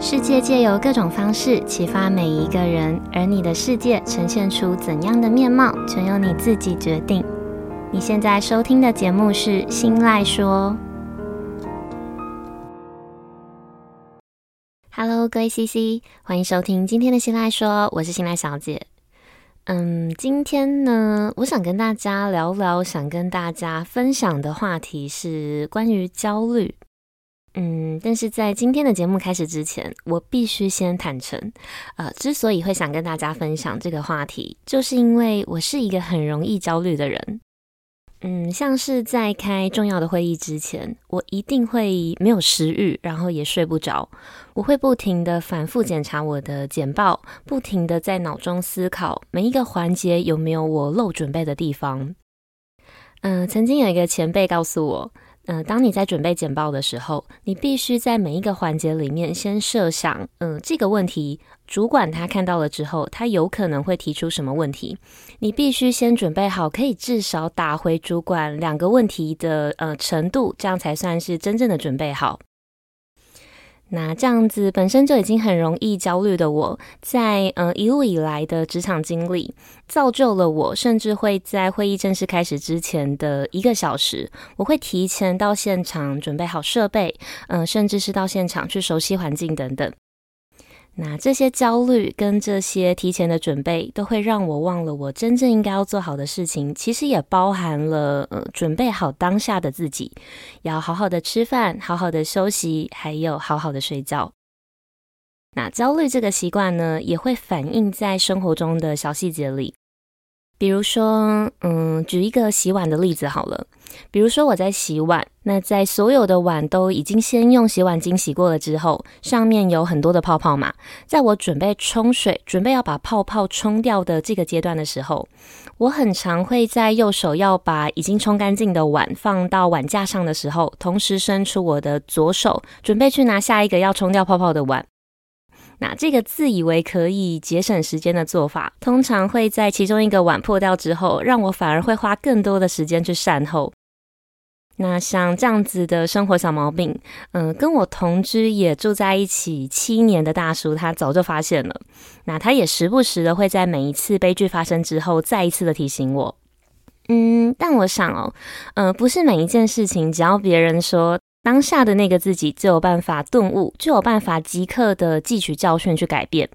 世界借由各种方式启发每一个人，而你的世界呈现出怎样的面貌，全由你自己决定。你现在收听的节目是《新赖说》。Hello，各位 CC，欢迎收听今天的《新赖说》，我是新赖小姐。嗯，今天呢，我想跟大家聊聊，想跟大家分享的话题是关于焦虑。嗯，但是在今天的节目开始之前，我必须先坦诚，呃，之所以会想跟大家分享这个话题，就是因为我是一个很容易焦虑的人。嗯，像是在开重要的会议之前，我一定会没有食欲，然后也睡不着，我会不停的反复检查我的简报，不停的在脑中思考每一个环节有没有我漏准备的地方。嗯、曾经有一个前辈告诉我。嗯、当你在准备简报的时候，你必须在每一个环节里面先设想，嗯、这个问题主管他看到了之后，他有可能会提出什么问题，你必须先准备好，可以至少打回主管两个问题的呃程度，这样才算是真正的准备好。那这样子本身就已经很容易焦虑的我，在呃一路以来的职场经历，造就了我，甚至会在会议正式开始之前的一个小时，我会提前到现场准备好设备，嗯、呃，甚至是到现场去熟悉环境等等。那这些焦虑跟这些提前的准备，都会让我忘了我真正应该要做好的事情。其实也包含了呃，准备好当下的自己，要好好的吃饭，好好的休息，还有好好的睡觉。那焦虑这个习惯呢，也会反映在生活中的小细节里。比如说，嗯，举一个洗碗的例子好了。比如说我在洗碗，那在所有的碗都已经先用洗碗精洗过了之后，上面有很多的泡泡嘛。在我准备冲水，准备要把泡泡冲掉的这个阶段的时候，我很常会在右手要把已经冲干净的碗放到碗架上的时候，同时伸出我的左手，准备去拿下一个要冲掉泡泡的碗。那这个自以为可以节省时间的做法，通常会在其中一个碗破掉之后，让我反而会花更多的时间去善后。那像这样子的生活小毛病，嗯、跟我同居也住在一起七年的大叔，他早就发现了。那他也时不时的会在每一次悲剧发生之后，再一次的提醒我。嗯，但我想哦，呃，不是每一件事情，只要别人说。当下的那个自己就有办法顿悟，就有办法即刻的汲取教训去改变。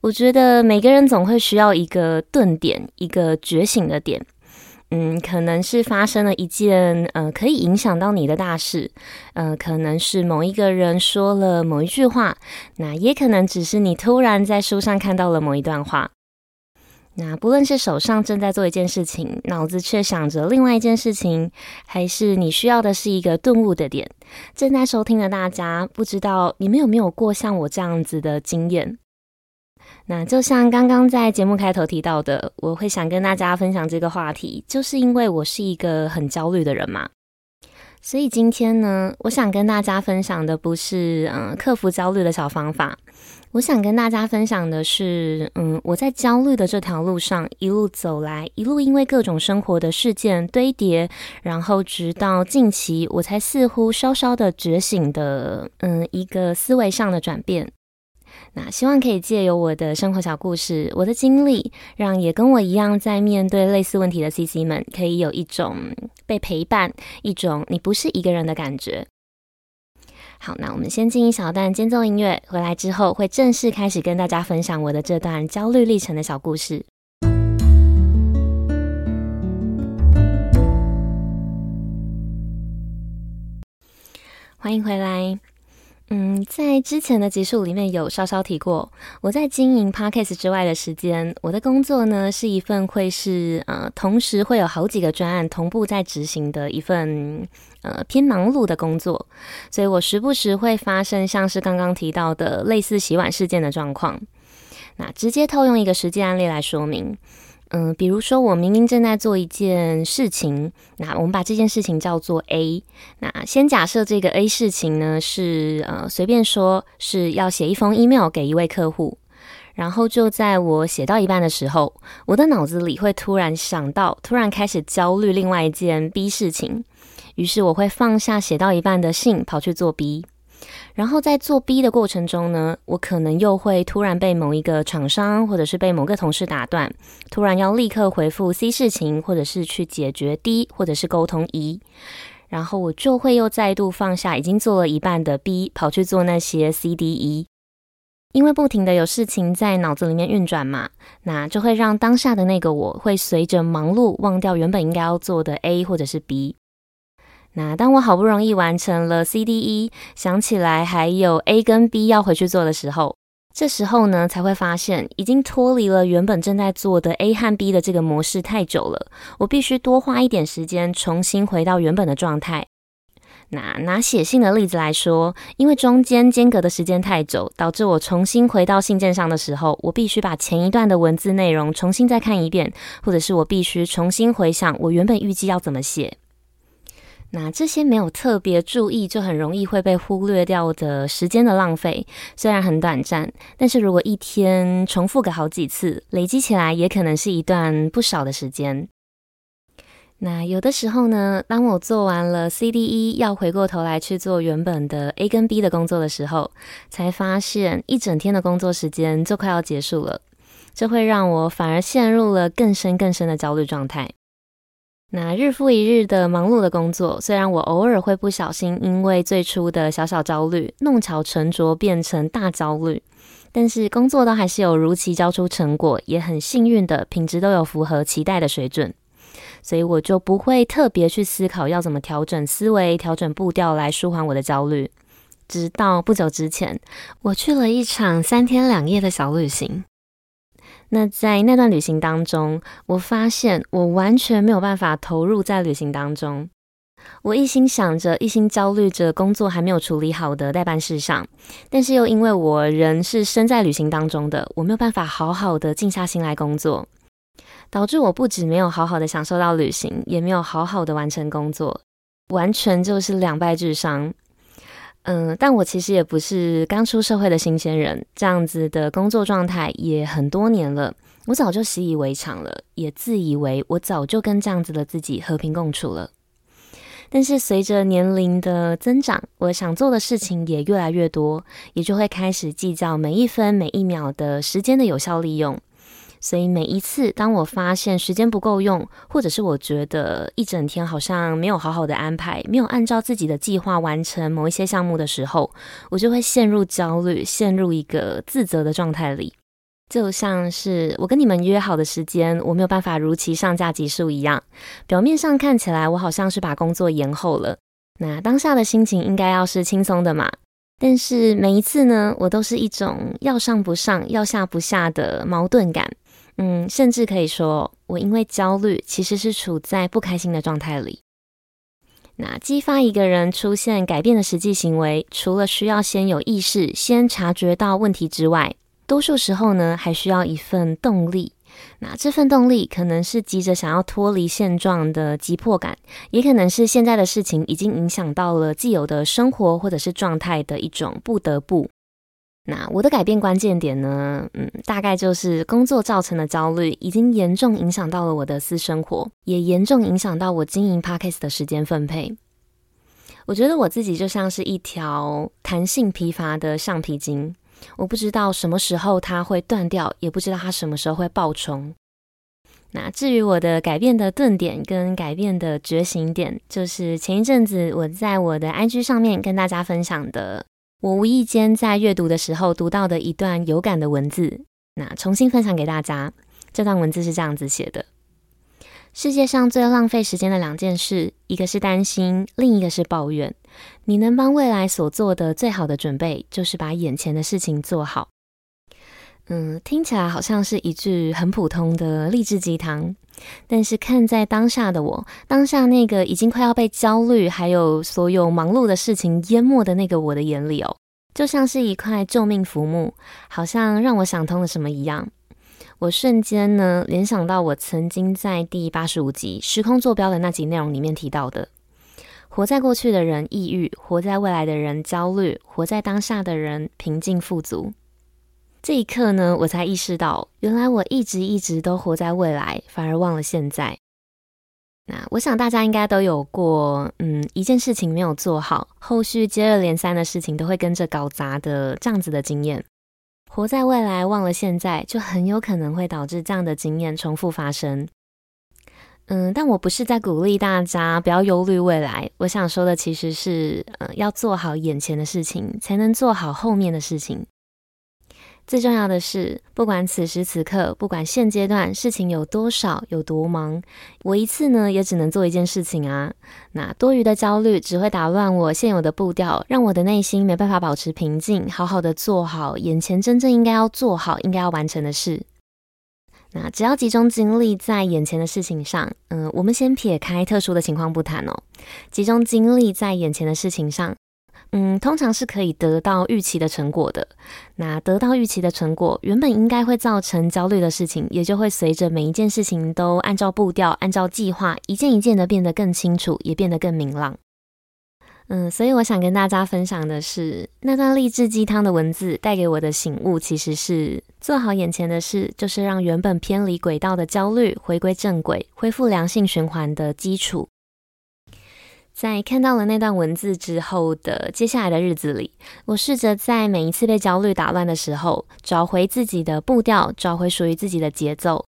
我觉得每个人总会需要一个顿点，一个觉醒的点。嗯，可能是发生了一件呃可以影响到你的大事，呃，可能是某一个人说了某一句话，那也可能只是你突然在书上看到了某一段话。那不论是手上正在做一件事情，脑子却想着另外一件事情，还是你需要的是一个顿悟的点，正在收听的大家，不知道你们有没有过像我这样子的经验？那就像刚刚在节目开头提到的，我会想跟大家分享这个话题，就是因为我是一个很焦虑的人嘛。所以今天呢，我想跟大家分享的不是嗯克服焦虑的小方法，我想跟大家分享的是嗯我在焦虑的这条路上一路走来，一路因为各种生活的事件堆叠，然后直到近期我才似乎稍稍的觉醒的嗯一个思维上的转变。那希望可以借由我的生活小故事，我的经历，让也跟我一样在面对类似问题的 CC 们，可以有一种被陪伴，一种你不是一个人的感觉。好，那我们先进一小段间奏音乐，回来之后会正式开始跟大家分享我的这段焦虑历程的小故事。欢迎回来。嗯，在之前的集数里面有稍稍提过，我在经营 Podcast 之外的时间，我的工作呢是一份会是呃，同时会有好几个专案同步在执行的一份呃偏忙碌的工作，所以我时不时会发生像是刚刚提到的类似洗碗事件的状况。那直接套用一个实际案例来说明。嗯，比如说我明明正在做一件事情，那我们把这件事情叫做 A。那先假设这个 A 事情呢是呃随便说是要写一封 email 给一位客户，然后就在我写到一半的时候，我的脑子里会突然想到，突然开始焦虑另外一件 B 事情，于是我会放下写到一半的信，跑去做 B。然后在做 B 的过程中呢，我可能又会突然被某一个厂商或者是被某个同事打断，突然要立刻回复 C 事情，或者是去解决 D，或者是沟通 E，然后我就会又再度放下已经做了一半的 B，跑去做那些 C、D、E，因为不停的有事情在脑子里面运转嘛，那就会让当下的那个我会随着忙碌忘掉原本应该要做的 A 或者是 B。那当我好不容易完成了 C、D、E，想起来还有 A 跟 B 要回去做的时候，这时候呢才会发现已经脱离了原本正在做的 A 和 B 的这个模式太久了，我必须多花一点时间重新回到原本的状态。那拿写信的例子来说，因为中间间隔的时间太久，导致我重新回到信件上的时候，我必须把前一段的文字内容重新再看一遍，或者是我必须重新回想我原本预计要怎么写。那这些没有特别注意，就很容易会被忽略掉的时间的浪费，虽然很短暂，但是如果一天重复个好几次，累积起来也可能是一段不少的时间。那有的时候呢，当我做完了 C、D、E，要回过头来去做原本的 A 跟 B 的工作的时候，才发现一整天的工作时间就快要结束了，这会让我反而陷入了更深更深的焦虑状态。那日复一日的忙碌的工作，虽然我偶尔会不小心因为最初的小小焦虑，弄巧成拙变成大焦虑，但是工作都还是有如期交出成果，也很幸运的品质都有符合期待的水准，所以我就不会特别去思考要怎么调整思维、调整步调来舒缓我的焦虑。直到不久之前，我去了一场三天两夜的小旅行。那在那段旅行当中，我发现我完全没有办法投入在旅行当中。我一心想着，一心焦虑着工作还没有处理好的待办事项，但是又因为我人是身在旅行当中的，我没有办法好好的静下心来工作，导致我不止没有好好的享受到旅行，也没有好好的完成工作，完全就是两败俱伤。嗯，但我其实也不是刚出社会的新鲜人，这样子的工作状态也很多年了，我早就习以为常了，也自以为我早就跟这样子的自己和平共处了。但是随着年龄的增长，我想做的事情也越来越多，也就会开始计较每一分每一秒的时间的有效利用。所以每一次，当我发现时间不够用，或者是我觉得一整天好像没有好好的安排，没有按照自己的计划完成某一些项目的时候，我就会陷入焦虑，陷入一个自责的状态里，就像是我跟你们约好的时间，我没有办法如期上架集数一样。表面上看起来，我好像是把工作延后了，那当下的心情应该要是轻松的嘛。但是每一次呢，我都是一种要上不上，要下不下的矛盾感。嗯，甚至可以说，我因为焦虑，其实是处在不开心的状态里。那激发一个人出现改变的实际行为，除了需要先有意识，先察觉到问题之外，多数时候呢，还需要一份动力。那这份动力可能是急着想要脱离现状的急迫感，也可能是现在的事情已经影响到了既有的生活或者是状态的一种不得不。那我的改变关键点呢，嗯，大概就是工作造成的焦虑，已经严重影响到了我的私生活，也严重影响到我经营 Podcast 的时间分配。我觉得我自己就像是一条弹性疲乏的橡皮筋，我不知道什么时候它会断掉，也不知道它什么时候会爆冲。那至于我的改变的顿点跟改变的觉醒点，就是前一阵子我在我的 IG 上面跟大家分享的。我无意间在阅读的时候读到的一段有感的文字，那重新分享给大家。这段文字是这样子写的：世界上最浪费时间的两件事，一个是担心，另一个是抱怨。你能帮未来所做的最好的准备，就是把眼前的事情做好。嗯，听起来好像是一句很普通的励志鸡汤，但是看在当下的我，当下那个已经快要被焦虑还有所有忙碌的事情淹没的那个我的眼里哦，就像是一块救命浮木，好像让我想通了什么一样。我瞬间呢联想到我曾经在第八十五集时空坐标的那集内容里面提到的：活在过去的人抑郁，活在未来的人焦虑，活在当下的人平静富足。这一刻呢，我才意识到，原来我一直一直都活在未来，反而忘了现在。那我想大家应该都有过，嗯，一件事情没有做好，后续接二连三的事情都会跟着搞砸的这样子的经验。活在未来，忘了现在，就很有可能会导致这样的经验重复发生。嗯，但我不是在鼓励大家不要忧虑未来。我想说的其实是，呃，要做好眼前的事情，才能做好后面的事情。最重要的是，不管此时此刻，不管现阶段事情有多少、有多忙，我一次呢也只能做一件事情啊。那多余的焦虑只会打乱我现有的步调，让我的内心没办法保持平静，好好的做好眼前真正应该要做好、应该要完成的事。那只要集中精力在眼前的事情上，嗯，我们先撇开特殊的情况不谈哦，集中精力在眼前的事情上。嗯，通常是可以得到预期的成果的。那得到预期的成果，原本应该会造成焦虑的事情，也就会随着每一件事情都按照步调、按照计划，一件一件的变得更清楚，也变得更明朗。嗯，所以我想跟大家分享的是，那段励志鸡汤的文字带给我的醒悟，其实是做好眼前的事，就是让原本偏离轨道的焦虑回归正轨，恢复良性循环的基础。在看到了那段文字之后的接下来的日子里，我试着在每一次被焦虑打乱的时候，找回自己的步调，找回属于自己的节奏。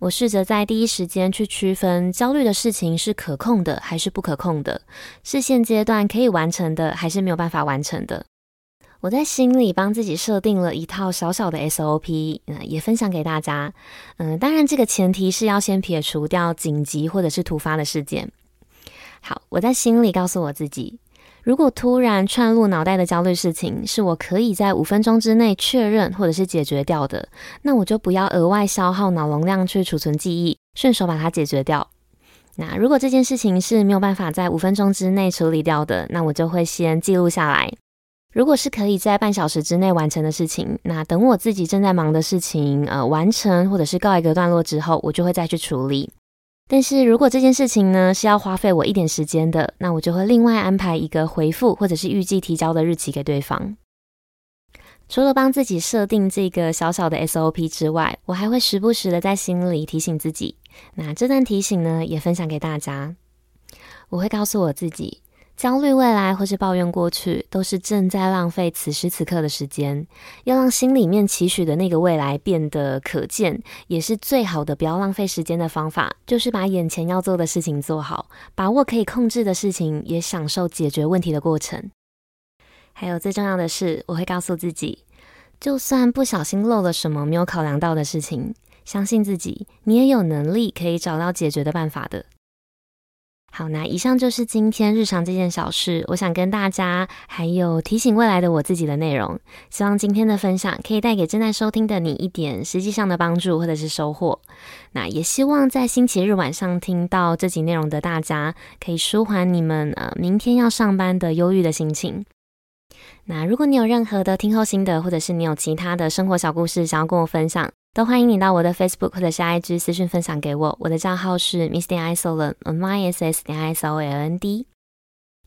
我试着在第一时间去区分焦虑的事情是可控的还是不可控的，是现阶段可以完成的还是没有办法完成的。我在心里帮自己设定了一套小小的 SOP，嗯，也分享给大家。嗯，当然这个前提是要先撇除掉紧急或者是突发的事件。好，我在心里告诉我自己，如果突然窜入脑袋的焦虑事情是我可以在五分钟之内确认或者是解决掉的，那我就不要额外消耗脑容量去储存记忆，顺手把它解决掉。那如果这件事情是没有办法在五分钟之内处理掉的，那我就会先记录下来。如果是可以在半小时之内完成的事情，那等我自己正在忙的事情呃完成或者是告一个段落之后，我就会再去处理。但是如果这件事情呢是要花费我一点时间的，那我就会另外安排一个回复或者是预计提交的日期给对方。除了帮自己设定这个小小的 SOP 之外，我还会时不时的在心里提醒自己。那这段提醒呢，也分享给大家。我会告诉我自己。焦虑未来或是抱怨过去，都是正在浪费此时此刻的时间。要让心里面期许的那个未来变得可见，也是最好的不要浪费时间的方法，就是把眼前要做的事情做好，把握可以控制的事情，也享受解决问题的过程。还有最重要的是，我会告诉自己，就算不小心漏了什么没有考量到的事情，相信自己，你也有能力可以找到解决的办法的。好，那以上就是今天日常这件小事，我想跟大家还有提醒未来的我自己的内容。希望今天的分享可以带给正在收听的你一点实际上的帮助或者是收获。那也希望在星期日晚上听到这集内容的大家，可以舒缓你们呃明天要上班的忧郁的心情。那如果你有任何的听后心得，或者是你有其他的生活小故事想要跟我分享，都欢迎你到我的 Facebook 或者是 IG 私讯分享给我，我的账号是 Miss 点 Isoland，M I S S 点 I S O L A N D。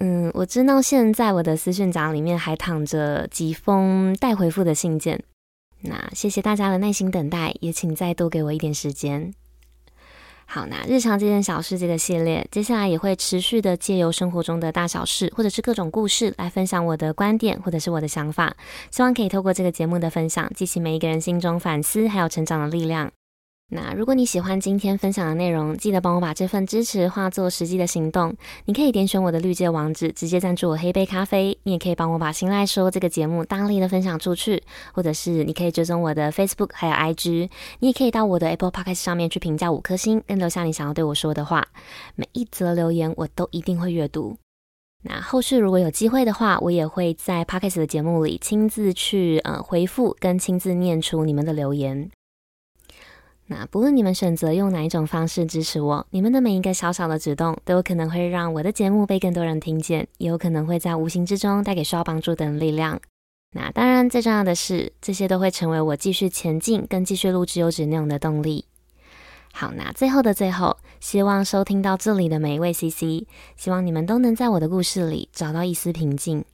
嗯，我知道现在我的私讯夹里面还躺着几封待回复的信件，那谢谢大家的耐心等待，也请再多给我一点时间。好，那日常这件小事这个系列，接下来也会持续的借由生活中的大小事，或者是各种故事来分享我的观点，或者是我的想法。希望可以透过这个节目的分享，激起每一个人心中反思还有成长的力量。那如果你喜欢今天分享的内容，记得帮我把这份支持化作实际的行动。你可以点选我的绿界网址，直接赞助我喝一杯咖啡。你也可以帮我把《新赖说》这个节目大力的分享出去，或者是你可以追踪我的 Facebook 还有 IG。你也可以到我的 Apple Podcast 上面去评价五颗星，跟留下你想要对我说的话。每一则留言我都一定会阅读。那后续如果有机会的话，我也会在 Podcast 的节目里亲自去呃回复跟亲自念出你们的留言。那不论你们选择用哪一种方式支持我，你们的每一个小小的举动都有可能会让我的节目被更多人听见，也有可能会在无形之中带给需要帮助的人力量。那当然，最重要的是，这些都会成为我继续前进跟继续录制优质内容的动力。好，那最后的最后，希望收听到这里的每一位 CC，希望你们都能在我的故事里找到一丝平静。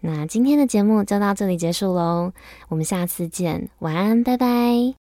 那今天的节目就到这里结束喽，我们下次见，晚安，拜拜。